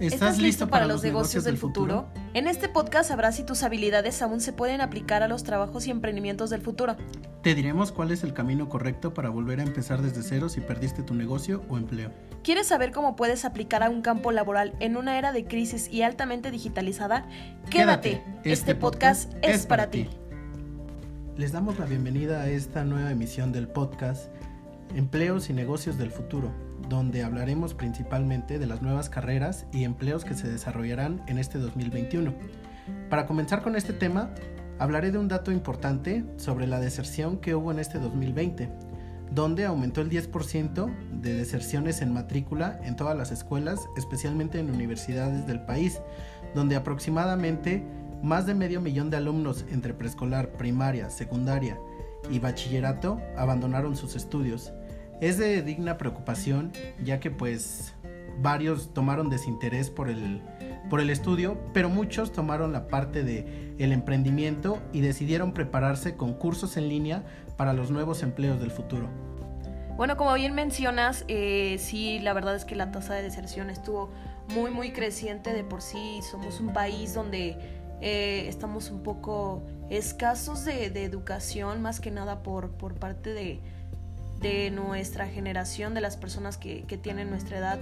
¿Estás, listo para, los negocios, del futuro? En este podcast sabrás si tus habilidades aún se pueden aplicar a los trabajos y emprendimientos del futuro. Te diremos cuál es el camino correcto para volver a empezar desde cero si perdiste tu negocio o empleo. ¿Quieres saber cómo puedes aplicar a un campo laboral en una era de crisis y altamente digitalizada? Quédate, este, este podcast, es para ti. Les damos la bienvenida a esta nueva emisión del podcast Empleos y negocios del futuro donde hablaremos principalmente de las nuevas carreras y empleos que se desarrollarán en este 2021. Para comenzar con este tema, hablaré de un dato importante sobre la deserción que hubo en este 2020, donde aumentó el 10% de deserciones en matrícula en todas las escuelas, especialmente en universidades del país, donde aproximadamente más de medio millón de alumnos entre preescolar, primaria, secundaria y bachillerato abandonaron sus estudios es de digna preocupación, ya que pues varios tomaron desinterés por el, por el estudio, pero muchos tomaron la parte de el emprendimiento y decidieron prepararse con cursos en línea para los nuevos empleos del futuro. Bueno, como bien mencionas, eh, sí, la verdad es que la tasa de deserción estuvo muy, muy creciente de por sí. Somos un país donde eh, estamos un poco escasos de, de, educación, más que nada por, por parte de, de nuestra generación, de las personas que, tienen nuestra edad,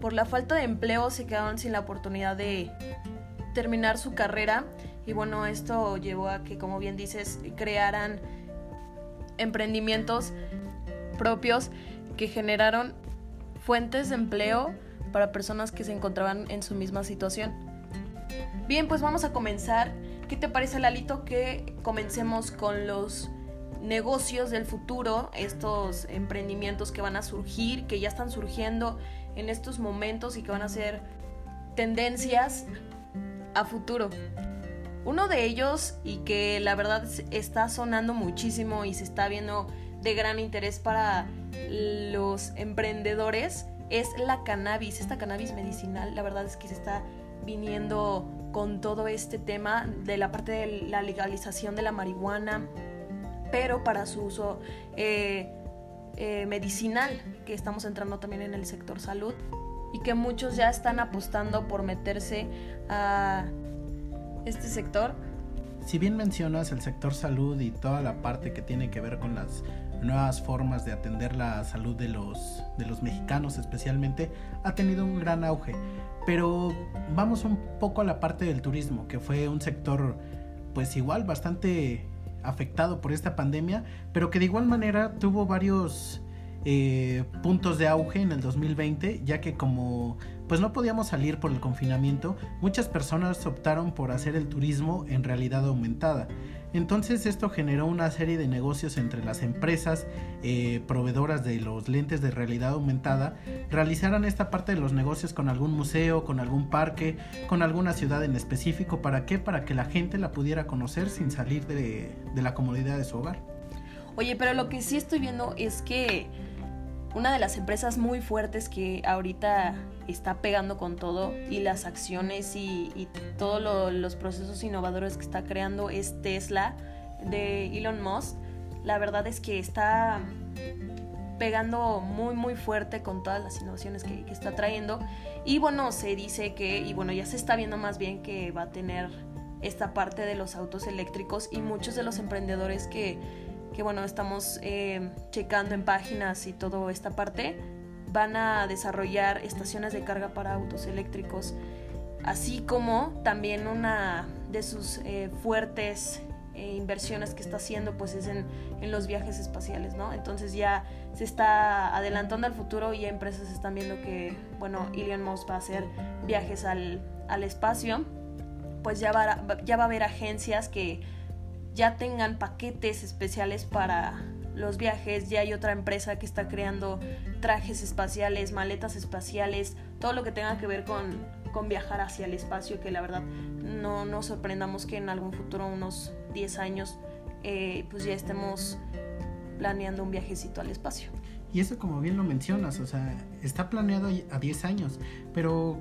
por la falta de empleo se quedaron sin la oportunidad de terminar su carrera y bueno, esto llevó a que, como bien dices, crearan emprendimientos propios que generaron fuentes de empleo para personas que se encontraban en su misma situación. Bien, pues vamos a comenzar. ¿Qué te parece, Lalito, que comencemos con los negocios del futuro, estos emprendimientos que van a surgir, que ya están surgiendo en estos momentos y que van a ser tendencias a futuro. Uno de ellos y que la verdad está sonando muchísimo y se está viendo de gran interés para los emprendedores es la cannabis, esta cannabis medicinal. La verdad es que se está viniendo con todo este tema de la parte de la legalización de la marihuana, pero para su uso eh, eh, medicinal, que estamos entrando también en el sector salud y que muchos ya están apostando por meterse a este sector. Si bien mencionas el sector salud y toda la parte que tiene que ver con las nuevas formas de atender la salud de los, de los mexicanos especialmente, ha tenido un gran auge. Pero vamos un poco a la parte del turismo, que fue un sector pues igual bastante afectado por esta pandemia, pero que de igual manera tuvo varios eh, puntos de auge en el 2020, ya que como pues no podíamos salir por el confinamiento, muchas personas optaron por hacer el turismo en realidad aumentada. Entonces esto generó una serie de negocios entre las empresas eh, proveedoras de los lentes de realidad aumentada, realizaran esta parte de los negocios con algún museo, con algún parque, con alguna ciudad en específico. ¿Para qué? Para que la gente la pudiera conocer sin salir de, de la comodidad de su hogar. Oye, pero lo que sí estoy viendo es que una de las empresas muy fuertes que ahorita está pegando con todo y las acciones y, todos los procesos innovadores que está creando es Tesla de Elon Musk. La verdad es que está pegando muy muy fuerte con todas las innovaciones que, que, está trayendo y bueno se dice que y bueno ya se está viendo más bien que va a tener esta parte de los autos eléctricos y muchos de los emprendedores que que bueno, estamos eh, checando en páginas y toda esta parte, van a desarrollar estaciones de carga para autos eléctricos, así como también una de sus eh, fuertes eh, inversiones que está haciendo pues es en, los viajes espaciales, ¿no? Entonces ya se está adelantando al futuro y empresas están viendo que, bueno, Elon Musk va a hacer viajes al, al espacio, pues ya va, ya va a haber agencias que ya tengan paquetes especiales para los viajes, ya hay otra empresa que está creando trajes espaciales, maletas espaciales, todo lo que tenga que ver con, con viajar hacia el espacio, que la verdad no nos sorprendamos que en algún futuro, unos 10 años, eh, pues ya estemos planeando un viajecito al espacio. Y eso como bien lo mencionas, o sea, está planeado a 10 años, pero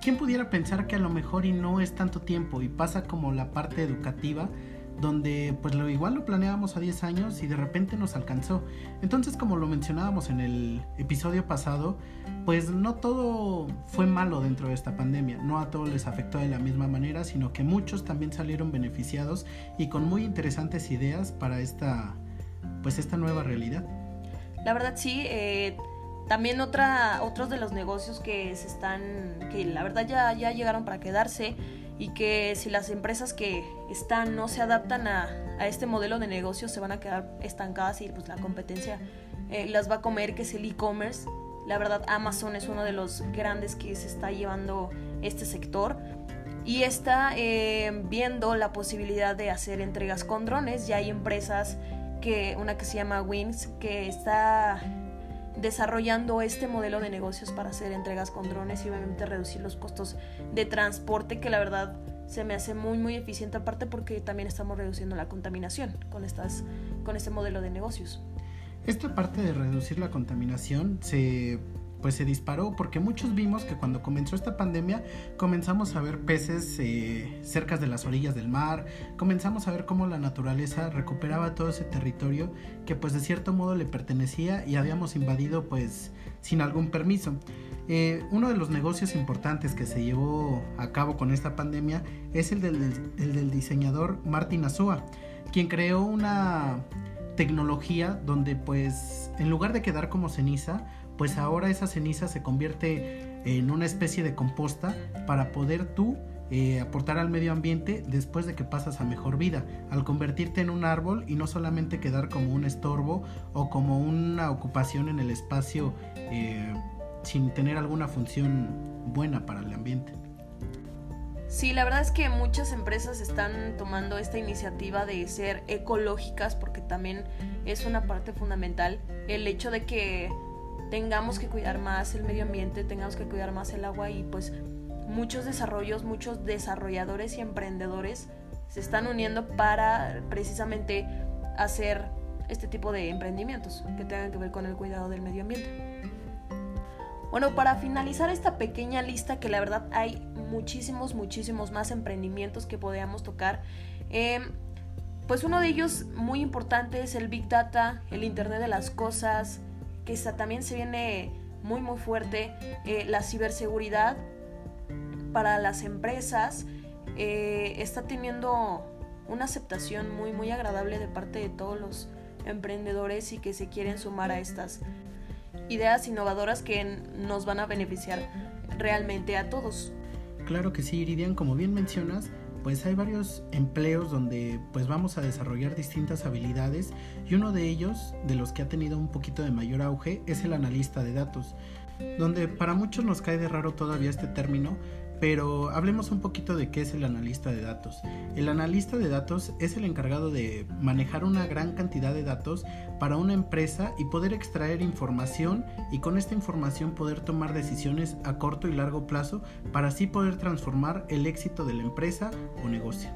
¿quién pudiera pensar que a lo mejor y no es tanto tiempo y pasa como la parte educativa? Donde pues lo igual lo planeábamos a 10 años y de repente nos alcanzó. Entonces como lo mencionábamos en el episodio pasado, pues no todo fue malo dentro de esta pandemia, no a todos les afectó de la misma manera, sino que muchos también salieron beneficiados y con muy interesantes ideas para esta pues esta nueva realidad. La verdad sí, eh, también otra, otros de los negocios que se están, que la verdad ya, ya llegaron para quedarse y que si las empresas que están no se adaptan a, a este modelo de negocio se van a quedar estancadas y pues la competencia eh, las va a comer, que es el e-commerce. La verdad Amazon es uno de los grandes que se está llevando este sector y está eh, viendo la posibilidad de hacer entregas con drones. Ya hay empresas que, una que se llama Wings, que está desarrollando este modelo de negocios para hacer entregas con drones y obviamente reducir los costos de transporte que la verdad se me hace muy muy eficiente aparte porque también estamos reduciendo la contaminación con estas con este modelo de negocios. Esta parte de reducir la contaminación se pues se disparó porque muchos vimos que cuando comenzó esta pandemia comenzamos a ver peces eh, cerca de las orillas del mar, comenzamos a ver cómo la naturaleza recuperaba todo ese territorio que pues de cierto modo le pertenecía y habíamos invadido pues sin algún permiso. Eh, uno de los negocios importantes que se llevó a cabo con esta pandemia es el del, el del diseñador Martin Azúa, quien creó una tecnología donde pues en lugar de quedar como ceniza, pues ahora esa ceniza se convierte en una especie de composta para poder tú eh, aportar al medio ambiente después de que pasas a mejor vida, al convertirte en un árbol y no solamente quedar como un estorbo o como una ocupación en el espacio eh, sin tener alguna función buena para el ambiente. Sí, la verdad es que muchas empresas están tomando esta iniciativa de ser ecológicas porque también es una parte fundamental el hecho de que tengamos que cuidar más el medio ambiente, tengamos que cuidar más el agua y pues muchos desarrollos, muchos desarrolladores y emprendedores se están uniendo para precisamente hacer este tipo de emprendimientos que tengan que ver con el cuidado del medio ambiente. Bueno, para finalizar esta pequeña lista, que la verdad hay muchísimos, muchísimos más emprendimientos que podríamos tocar, em, pues uno de ellos muy importante es el Big Data, el Internet de las Cosas, también se viene muy muy fuerte, eh, la ciberseguridad para las empresas eh, está teniendo una aceptación muy muy agradable de parte de todos los emprendedores y que se quieren sumar a estas ideas innovadoras que nos van a beneficiar realmente a todos. Claro que sí, Iridian, como bien mencionas, pues hay varios empleos donde pues vamos a desarrollar distintas habilidades y uno de ellos, de los que ha tenido un poquito de mayor auge, es el analista de datos, donde para muchos nos cae de raro todavía este término, pero hablemos un poquito de qué es el analista de datos. El analista de datos es el encargado de manejar una gran cantidad de datos para una empresa y poder extraer información y con esta información poder tomar decisiones a corto y largo plazo para así poder transformar el éxito de la empresa o negocio.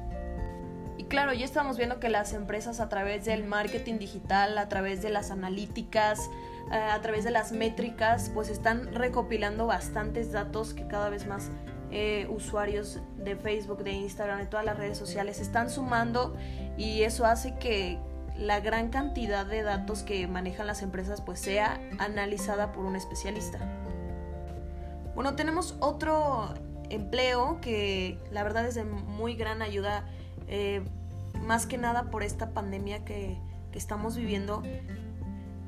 Y claro, ya estamos viendo que las empresas a través del marketing digital, a través de las analíticas, eh, a través de las métricas, pues están recopilando bastantes datos que cada vez más eh, usuarios de Facebook, de Instagram, de todas las redes sociales están sumando y eso hace que la gran cantidad de datos que manejan las empresas pues sea analizada por un especialista. Bueno, tenemos otro empleo que la verdad es de muy gran ayuda, eh, más que nada por esta pandemia que, que estamos viviendo.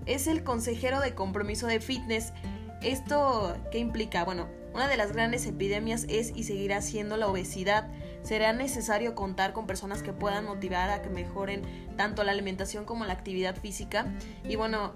Es el consejero de compromiso de fitness. ¿Esto qué implica? Bueno, una de las grandes epidemias es y seguirá siendo la obesidad. Será necesario contar con personas que puedan motivar a que mejoren tanto la alimentación como la actividad física. Y bueno,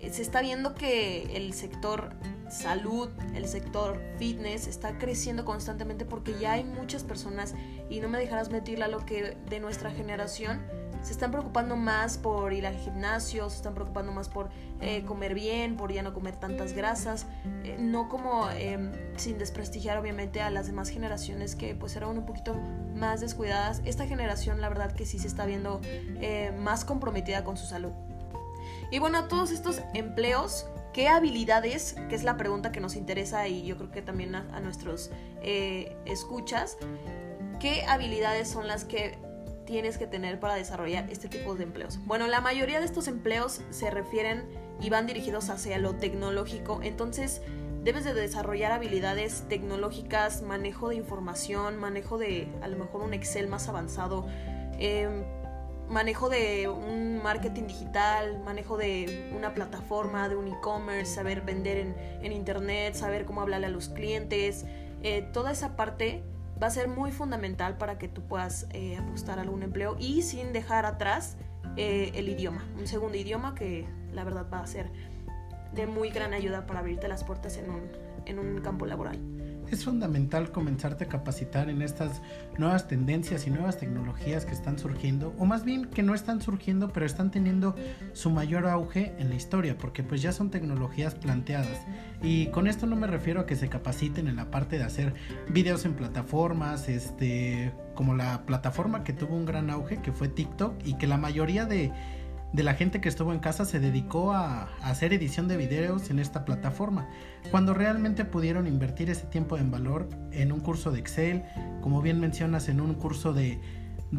se está viendo que el sector salud, el sector fitness está creciendo constantemente porque ya hay muchas personas, y no me dejarás mentir, lo que de nuestra generación se están preocupando más por ir al gimnasio, se están preocupando más por eh, comer bien, por ya no comer tantas grasas, eh, no como em, sin desprestigiar obviamente a las demás generaciones que pues eran un poquito más descuidadas. Esta generación la verdad que sí se está viendo eh, más comprometida con su salud. Y bueno, todos estos empleos ¿Qué habilidades, que es la pregunta que nos interesa y yo creo que también a, nuestros escuchas, qué habilidades son las que tienes que tener para desarrollar este tipo de empleos? Bueno, la mayoría de estos empleos se refieren y van dirigidos hacia lo tecnológico, entonces debes de desarrollar habilidades tecnológicas, manejo de información, manejo de a lo mejor un Excel más avanzado, em, manejo de un marketing digital, manejo de una plataforma, de un e-commerce, saber vender en, internet, saber cómo hablarle a los clientes, eh, toda esa parte va a ser muy fundamental para que tú puedas eh, apostar a algún empleo y sin dejar atrás eh, el idioma, un segundo idioma que la verdad va a ser de muy gran ayuda para abrirte las puertas en un, en un campo laboral. Es fundamental comenzarte a capacitar en estas nuevas tendencias y nuevas tecnologías que están surgiendo, o más bien que no están surgiendo, pero están teniendo su mayor auge en la historia, porque pues ya son tecnologías planteadas. Y con esto no me refiero a que se capaciten en la parte de hacer videos en plataformas, este, como la plataforma que tuvo un gran auge, que fue TikTok, y que la mayoría de de la gente que estuvo en casa se dedicó a, hacer edición de videos en esta plataforma, cuando realmente pudieron invertir ese tiempo en valor en un curso de Excel, como bien mencionas, en un curso de,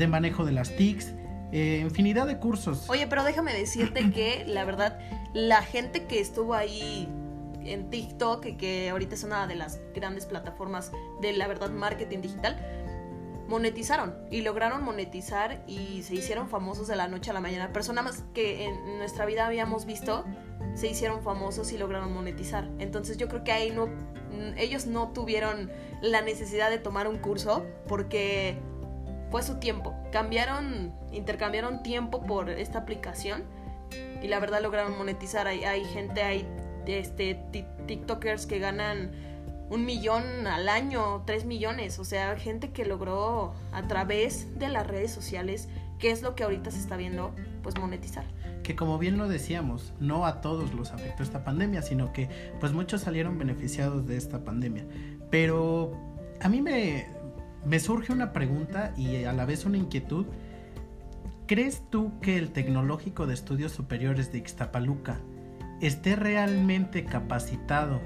manejo de las TICs, eh, infinidad de cursos. Oye, pero déjame decirte que la verdad, la gente que estuvo ahí en TikTok, que ahorita es una de las grandes plataformas de la verdad marketing digital, monetizaron y lograron monetizar y se hicieron famosos de la noche a la mañana. Personas que en nuestra vida habíamos visto se hicieron famosos y lograron monetizar. Entonces yo creo que ahí no ellos no tuvieron la necesidad de tomar un curso porque fue su tiempo. Cambiaron, intercambiaron tiempo por esta aplicación y la verdad lograron monetizar. Hay, hay gente, hay este, TikTokers que ganan un millón al año, tres millones, o sea, gente que logró a través de las redes sociales, que es lo que ahorita se está viendo, pues monetizar. Que como bien lo decíamos, no a todos los afectó esta pandemia, sino que pues muchos salieron beneficiados de esta pandemia. Pero a mí me, me surge una pregunta y a la vez una inquietud. ¿Crees tú que el Tecnológico de Estudios Superiores de Ixtapaluca esté realmente capacitado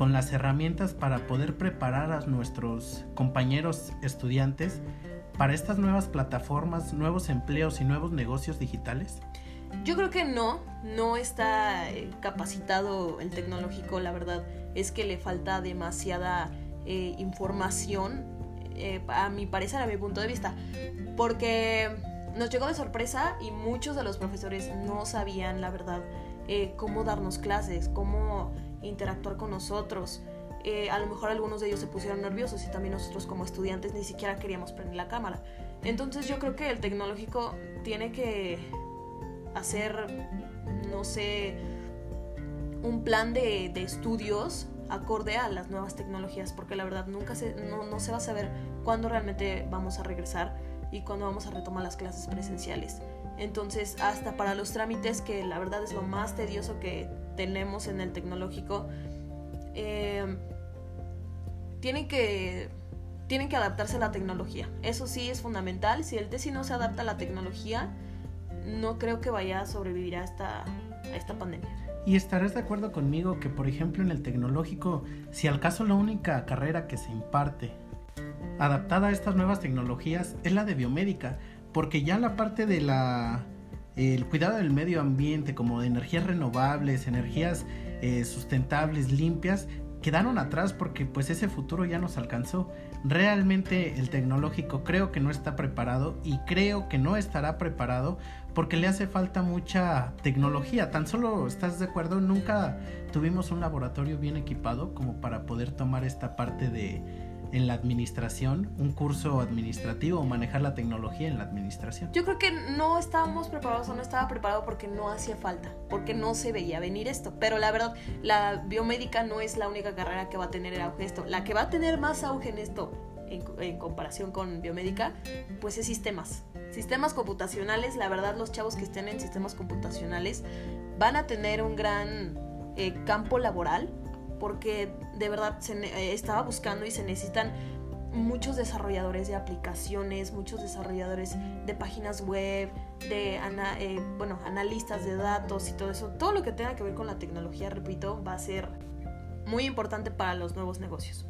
con las herramientas para poder preparar a nuestros compañeros estudiantes para estas nuevas plataformas, nuevos empleos y nuevos negocios digitales? Yo creo que no, no está eh, capacitado el tecnológico, la verdad es que le falta demasiada eh, información, eh, a mi parecer, a mi punto de vista, porque nos llegó de sorpresa y muchos de los profesores no sabían, la verdad, cómo darnos clases, cómo interactuar con nosotros. Eh, a lo mejor algunos de ellos se pusieron nerviosos y también nosotros como estudiantes ni siquiera queríamos prender la cámara. Entonces yo creo que el tecnológico tiene que hacer, no sé, un plan de, estudios acorde a las nuevas tecnologías, porque la verdad nunca se, no, no se va a saber cuándo realmente vamos a regresar y cuándo vamos a retomar las clases presenciales. Entonces, hasta para los trámites, que la verdad es lo más tedioso que tenemos en el tecnológico, eh, tienen, que, tienen que adaptarse a la tecnología. Eso sí es fundamental. Si el TESI no se adapta a la tecnología, no creo que vaya a sobrevivir a esta, a esta pandemia. Y estarás de acuerdo conmigo que, por ejemplo, en el tecnológico, si al caso la única carrera que se imparte adaptada a estas nuevas tecnologías es la de biomédica, porque ya la parte de la el cuidado del medio ambiente como de energías renovables, energías eh, sustentables, limpias, quedaron atrás porque pues ese futuro ya nos alcanzó. Realmente el tecnológico creo que no está preparado y creo que no estará preparado porque le hace falta mucha tecnología. Tan solo, ¿estás de acuerdo? Nunca tuvimos un laboratorio bien equipado como para poder tomar esta parte de en la administración, un curso administrativo o manejar la tecnología en la administración? Yo creo que no estábamos preparados o no estaba preparado porque no hacía falta, porque no se veía venir esto. Pero la verdad, la biomédica no es la única carrera que va a tener el auge esto. La que va a tener más auge en esto en, comparación con biomédica, pues es sistemas. Sistemas computacionales, la verdad los chavos que estén en sistemas computacionales van a tener un gran eh, campo laboral porque de verdad se, eh, estaba buscando y se necesitan muchos desarrolladores de aplicaciones, muchos desarrolladores de páginas web, de eh, bueno, analistas de datos y todo eso. Todo lo que tenga que ver con la tecnología, repito, va a ser muy importante para los nuevos negocios.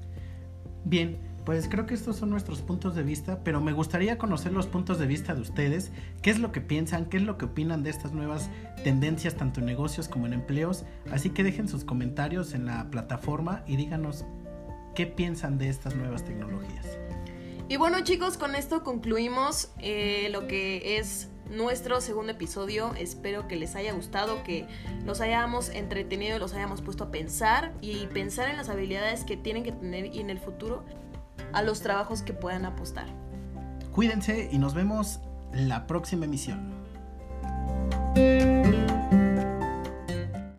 Bien, Pues creo que estos son nuestros puntos de vista, pero me gustaría conocer los puntos de vista de ustedes, qué es lo que piensan, qué es lo que opinan de estas nuevas tendencias tanto en negocios como en empleos, así que dejen sus comentarios en la plataforma y díganos qué piensan de estas nuevas tecnologías. Y bueno chicos, con esto concluimos eh, lo que es nuestro segundo episodio. Espero que les haya gustado, que los hayamos entretenido, los hayamos puesto a pensar y pensar en las habilidades que tienen que tener y en el futuro a los trabajos que puedan apostar. Cuídense y nos vemos la próxima emisión.